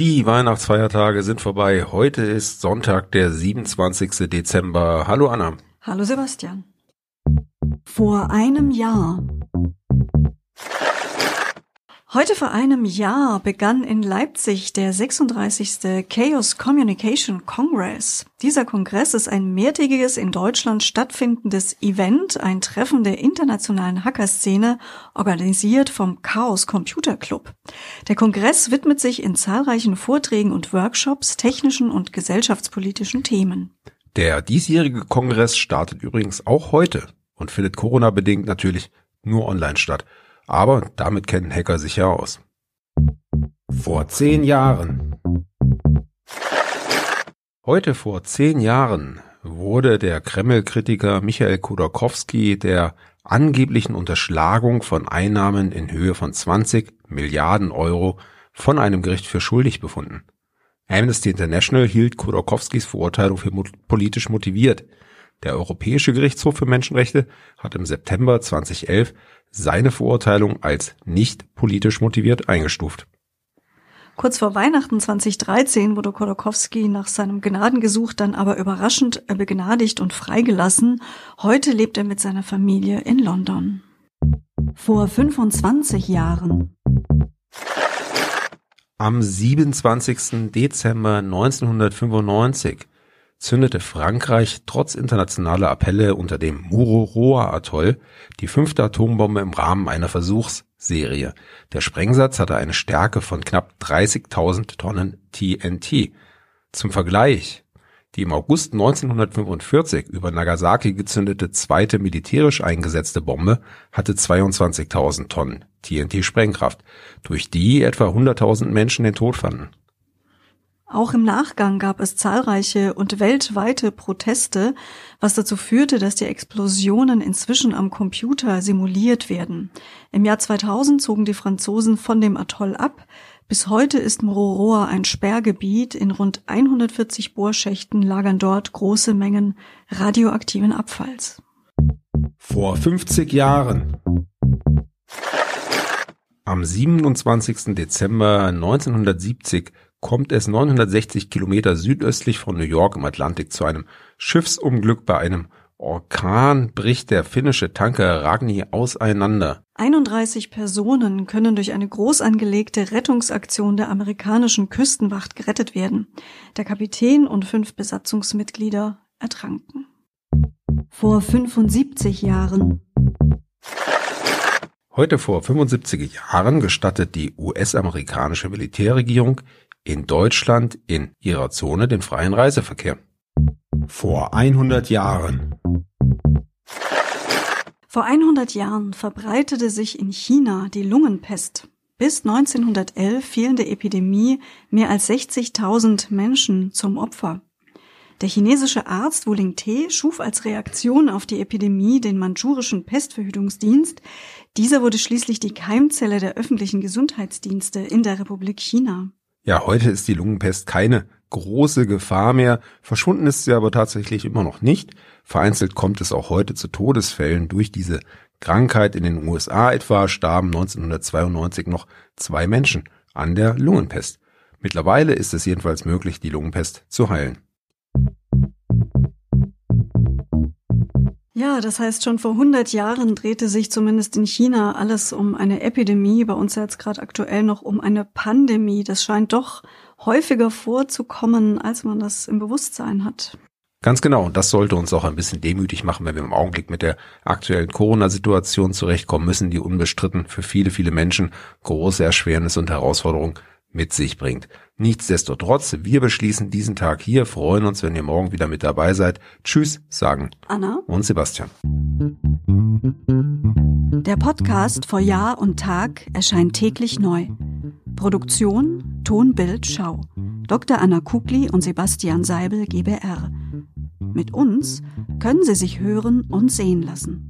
Die Weihnachtsfeiertage sind vorbei. Heute ist Sonntag, der 27. Dezember. Hallo Anna. Hallo Sebastian. Vor einem Jahr. Heute vor einem Jahr begann in Leipzig der 36. Chaos Communication Congress. Dieser Kongress ist ein mehrtägiges in Deutschland stattfindendes Event, ein Treffen der internationalen Hackerszene, organisiert vom Chaos Computer Club. Der Kongress widmet sich in zahlreichen Vorträgen und Workshops technischen und gesellschaftspolitischen Themen. Der diesjährige Kongress startet übrigens auch heute und findet Corona-bedingt natürlich nur online statt. Aber damit kennen Hacker sich ja aus. Vor zehn Jahren. Heute vor zehn Jahren wurde der Kreml-Kritiker Michael Khodorkovsky der angeblichen Unterschlagung von Einnahmen in Höhe von 20 Milliarden Euro von einem Gericht für schuldig befunden. Amnesty International hielt Khodorkovskys Verurteilung für politisch motiviert. Der Europäische Gerichtshof für Menschenrechte hat im September 2011 seine Verurteilung als nicht politisch motiviert eingestuft. Kurz vor Weihnachten 2013 wurde Kolokowski nach seinem Gnadengesuch dann aber überraschend begnadigt und freigelassen. Heute lebt er mit seiner Familie in London. Vor 25 Jahren. Am 27. Dezember 1995 zündete Frankreich trotz internationaler Appelle unter dem Mururoa-Atoll die fünfte Atombombe im Rahmen einer Versuchsserie. Der Sprengsatz hatte eine Stärke von knapp 30.000 Tonnen TNT. Zum Vergleich, die im August 1945 über Nagasaki gezündete zweite militärisch eingesetzte Bombe hatte 22.000 Tonnen TNT-Sprengkraft, durch die etwa 100.000 Menschen den Tod fanden. Auch im Nachgang gab es zahlreiche und weltweite Proteste, was dazu führte, dass die Explosionen inzwischen am Computer simuliert werden. Im Jahr 2000 zogen die Franzosen von dem Atoll ab. Bis heute ist Mururoa ein Sperrgebiet. In rund 140 Bohrschächten lagern dort große Mengen radioaktiven Abfalls. Vor 50 Jahren. Am 27. Dezember 1970 kommt es 960 Kilometer südöstlich von New York im Atlantik zu einem Schiffsunglück. Bei einem Orkan bricht der finnische Tanker Ragni auseinander. 31 Personen können durch eine groß angelegte Rettungsaktion der amerikanischen Küstenwacht gerettet werden. Der Kapitän und fünf Besatzungsmitglieder ertranken. Vor 75 Jahren. Heute vor 75 Jahren gestattet die US-amerikanische Militärregierung in Deutschland in ihrer Zone den freien Reiseverkehr. Vor 100 Jahren. Vor 100 Jahren verbreitete sich in China die Lungenpest. Bis 1911 fielen der Epidemie mehr als 60.000 Menschen zum Opfer. Der chinesische Arzt Wu Ling-te schuf als Reaktion auf die Epidemie den mandschurischen Pestverhütungsdienst. Dieser wurde schließlich die Keimzelle der öffentlichen Gesundheitsdienste in der Republik China. Ja, heute ist die Lungenpest keine große Gefahr mehr. Verschwunden ist sie aber tatsächlich immer noch nicht. Vereinzelt kommt es auch heute zu Todesfällen durch diese Krankheit. In den USA etwa starben 1992 noch zwei Menschen an der Lungenpest. Mittlerweile ist es jedenfalls möglich, die Lungenpest zu heilen. Ja, das heißt, schon vor 100 Jahren drehte sich zumindest in China alles um eine Epidemie, bei uns jetzt gerade aktuell noch um eine Pandemie. Das scheint doch häufiger vorzukommen, als man das im Bewusstsein hat. Ganz genau, und das sollte uns auch ein bisschen demütig machen, wenn wir im Augenblick mit der aktuellen Corona-Situation zurechtkommen müssen, die unbestritten für viele, viele Menschen große Erschwernis und Herausforderungen mit sich bringt. Nichtsdestotrotz, wir beschließen diesen Tag hier, freuen uns, wenn ihr morgen wieder mit dabei seid. Tschüss, sagen Anna und Sebastian. Der Podcast vor Jahr und Tag erscheint täglich neu. Produktion Tonbild Schau. Dr. Anna Kugli und Sebastian Seibel GBR. Mit uns können Sie sich hören und sehen lassen.